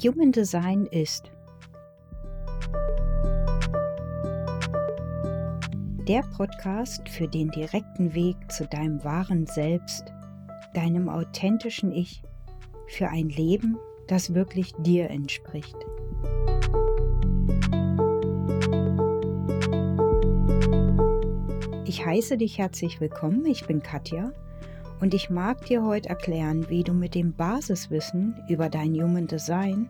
Human Design ist der Podcast für den direkten Weg zu deinem wahren Selbst, deinem authentischen Ich, für ein Leben, das wirklich dir entspricht. Ich heiße dich herzlich willkommen, ich bin Katja und ich mag dir heute erklären, wie du mit dem Basiswissen über dein Human Design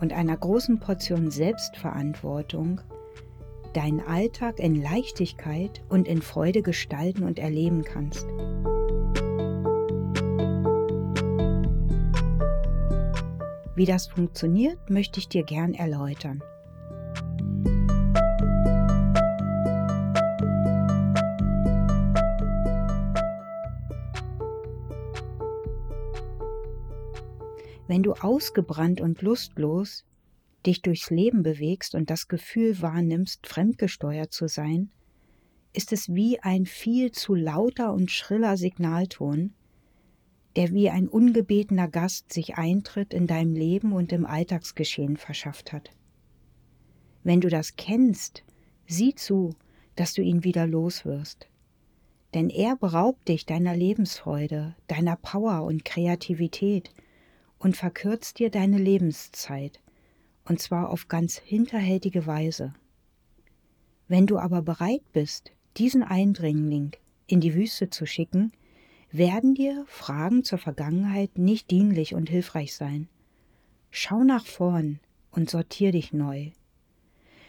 und einer großen Portion Selbstverantwortung deinen Alltag in Leichtigkeit und in Freude gestalten und erleben kannst. Wie das funktioniert, möchte ich dir gern erläutern. Wenn du ausgebrannt und lustlos dich durchs Leben bewegst und das Gefühl wahrnimmst, fremdgesteuert zu sein, ist es wie ein viel zu lauter und schriller Signalton, der wie ein ungebetener Gast sich Eintritt in deinem Leben und im Alltagsgeschehen verschafft hat. Wenn du das kennst, sieh zu, dass du ihn wieder loswirst. Denn er beraubt dich deiner Lebensfreude, deiner Power und Kreativität und verkürzt dir deine Lebenszeit, und zwar auf ganz hinterhältige Weise. Wenn du aber bereit bist, diesen Eindringling in die Wüste zu schicken, werden dir Fragen zur Vergangenheit nicht dienlich und hilfreich sein. Schau nach vorn und sortier dich neu.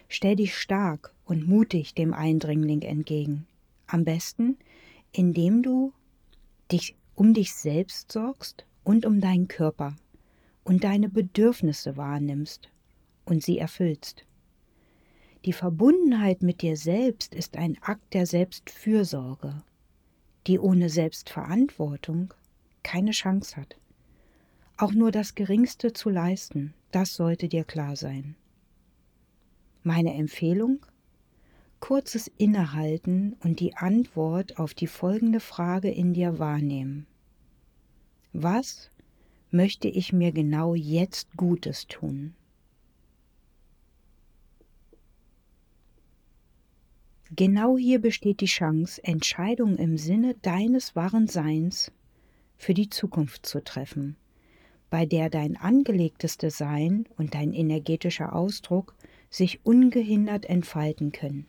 Stell dich stark und mutig dem Eindringling entgegen. Am besten, indem du dich um dich selbst sorgst und um deinen Körper und deine Bedürfnisse wahrnimmst und sie erfüllst. Die Verbundenheit mit dir selbst ist ein Akt der Selbstfürsorge, die ohne Selbstverantwortung keine Chance hat. Auch nur das Geringste zu leisten, das sollte dir klar sein. Meine Empfehlung? Kurzes Innehalten und die Antwort auf die folgende Frage in dir wahrnehmen. Was möchte ich mir genau jetzt Gutes tun. Genau hier besteht die Chance, Entscheidungen im Sinne deines wahren Seins für die Zukunft zu treffen, bei der dein angelegtes Design und dein energetischer Ausdruck sich ungehindert entfalten können.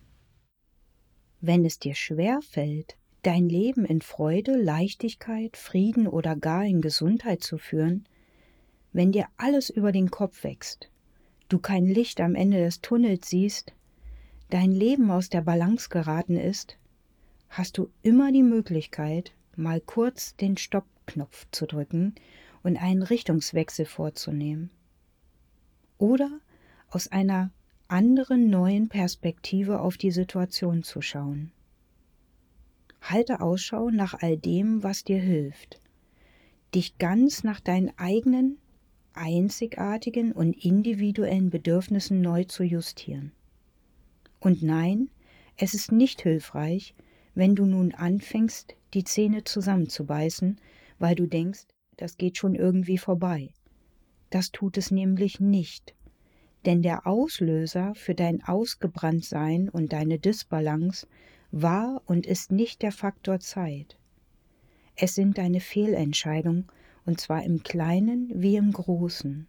Wenn es dir schwer fällt, dein Leben in Freude, Leichtigkeit, Frieden oder gar in Gesundheit zu führen, wenn dir alles über den Kopf wächst, du kein Licht am Ende des Tunnels siehst, dein Leben aus der Balance geraten ist, hast du immer die Möglichkeit, mal kurz den Stoppknopf zu drücken und einen Richtungswechsel vorzunehmen. Oder aus einer anderen neuen Perspektive auf die Situation zu schauen. Halte Ausschau nach all dem, was dir hilft. Dich ganz nach deinen eigenen, einzigartigen und individuellen Bedürfnissen neu zu justieren. Und nein, es ist nicht hilfreich, wenn du nun anfängst, die Zähne zusammenzubeißen, weil du denkst, das geht schon irgendwie vorbei. Das tut es nämlich nicht. Denn der Auslöser für dein Ausgebranntsein und deine Disbalance war und ist nicht der Faktor Zeit. Es sind deine Fehlentscheidungen, und zwar im Kleinen wie im Großen.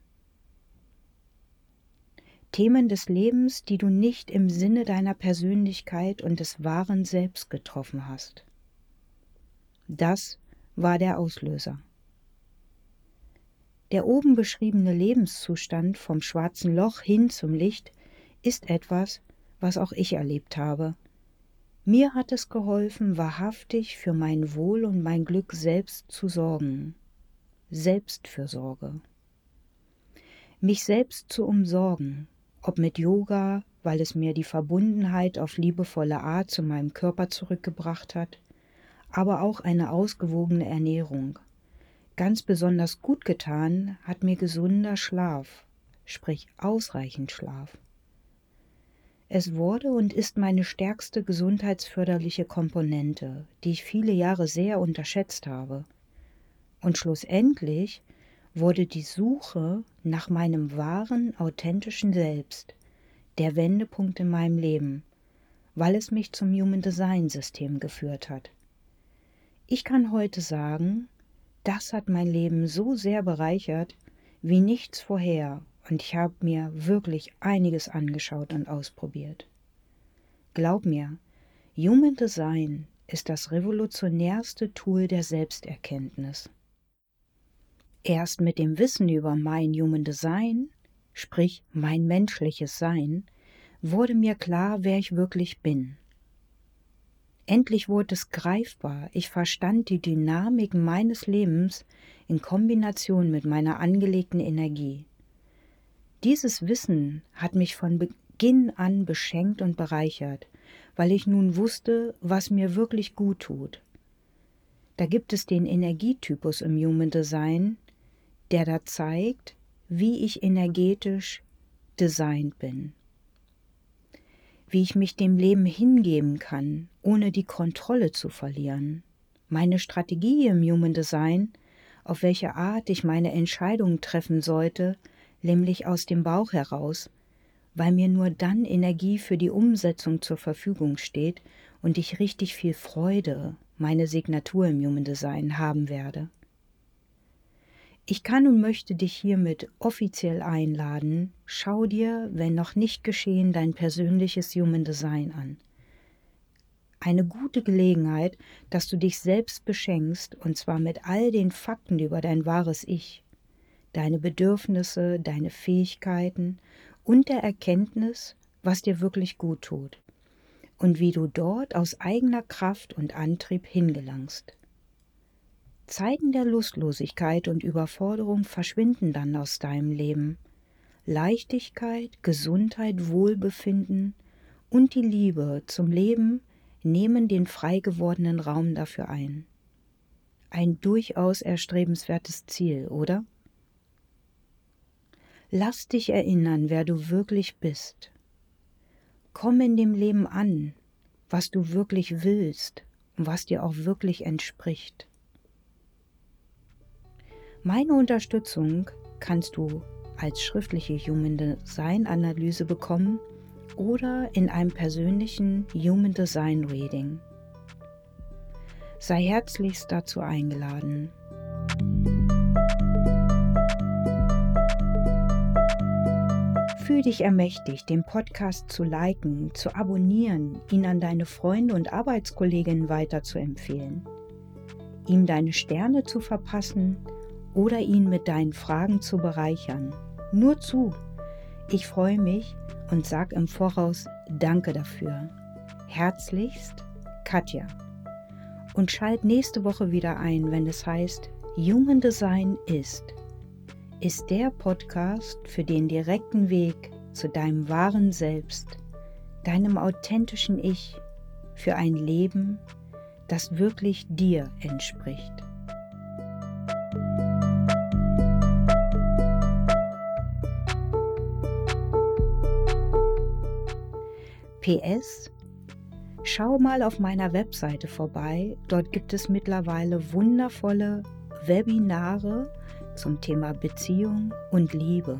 Themen des Lebens, die du nicht im Sinne deiner Persönlichkeit und des wahren Selbst getroffen hast. Das war der Auslöser. Der oben beschriebene Lebenszustand vom schwarzen Loch hin zum Licht ist etwas, was auch ich erlebt habe mir hat es geholfen, wahrhaftig für mein Wohl und mein Glück selbst zu sorgen. Selbstfürsorge. Mich selbst zu umsorgen, ob mit Yoga, weil es mir die Verbundenheit auf liebevolle Art zu meinem Körper zurückgebracht hat, aber auch eine ausgewogene Ernährung. Ganz besonders gut getan hat mir gesunder Schlaf, sprich ausreichend Schlaf. Es wurde und ist meine stärkste gesundheitsförderliche Komponente, die ich viele Jahre sehr unterschätzt habe. Und schlussendlich wurde die Suche nach meinem wahren, authentischen Selbst der Wendepunkt in meinem Leben, weil es mich zum Human Design System geführt hat. Ich kann heute sagen, das hat mein Leben so sehr bereichert wie nichts vorher und ich habe mir wirklich einiges angeschaut und ausprobiert. Glaub mir, Human Design ist das revolutionärste Tool der Selbsterkenntnis. Erst mit dem Wissen über mein Human Design, sprich mein menschliches Sein, wurde mir klar, wer ich wirklich bin. Endlich wurde es greifbar, ich verstand die Dynamik meines Lebens in Kombination mit meiner angelegten Energie. Dieses Wissen hat mich von Beginn an beschenkt und bereichert, weil ich nun wusste, was mir wirklich gut tut. Da gibt es den Energietypus im Human Design, der da zeigt, wie ich energetisch designt bin, wie ich mich dem Leben hingeben kann, ohne die Kontrolle zu verlieren. Meine Strategie im Human Design, auf welche Art ich meine Entscheidungen treffen sollte, nämlich aus dem Bauch heraus, weil mir nur dann Energie für die Umsetzung zur Verfügung steht und ich richtig viel Freude, meine Signatur im Human Design haben werde. Ich kann und möchte dich hiermit offiziell einladen, schau dir, wenn noch nicht geschehen, dein persönliches Human Design an. Eine gute Gelegenheit, dass du dich selbst beschenkst, und zwar mit all den Fakten über dein wahres Ich deine Bedürfnisse, deine Fähigkeiten und der Erkenntnis, was dir wirklich gut tut und wie du dort aus eigener Kraft und Antrieb hingelangst. Zeiten der Lustlosigkeit und Überforderung verschwinden dann aus deinem Leben. Leichtigkeit, Gesundheit, Wohlbefinden und die Liebe zum Leben nehmen den frei gewordenen Raum dafür ein. Ein durchaus erstrebenswertes Ziel, oder? Lass dich erinnern, wer du wirklich bist. Komm in dem Leben an, was du wirklich willst und was dir auch wirklich entspricht. Meine Unterstützung kannst du als schriftliche Human Design Analyse bekommen oder in einem persönlichen Human Design Reading. Sei herzlichst dazu eingeladen. Fühl dich ermächtigt, den Podcast zu liken, zu abonnieren, ihn an deine Freunde und Arbeitskolleginnen weiterzuempfehlen, ihm deine Sterne zu verpassen oder ihn mit deinen Fragen zu bereichern. Nur zu. Ich freue mich und sag im Voraus Danke dafür. Herzlichst, Katja. Und schalt nächste Woche wieder ein, wenn es heißt, Human Design ist ist der Podcast für den direkten Weg zu deinem wahren Selbst, deinem authentischen Ich, für ein Leben, das wirklich dir entspricht. PS Schau mal auf meiner Webseite vorbei. Dort gibt es mittlerweile wundervolle Webinare zum Thema Beziehung und Liebe.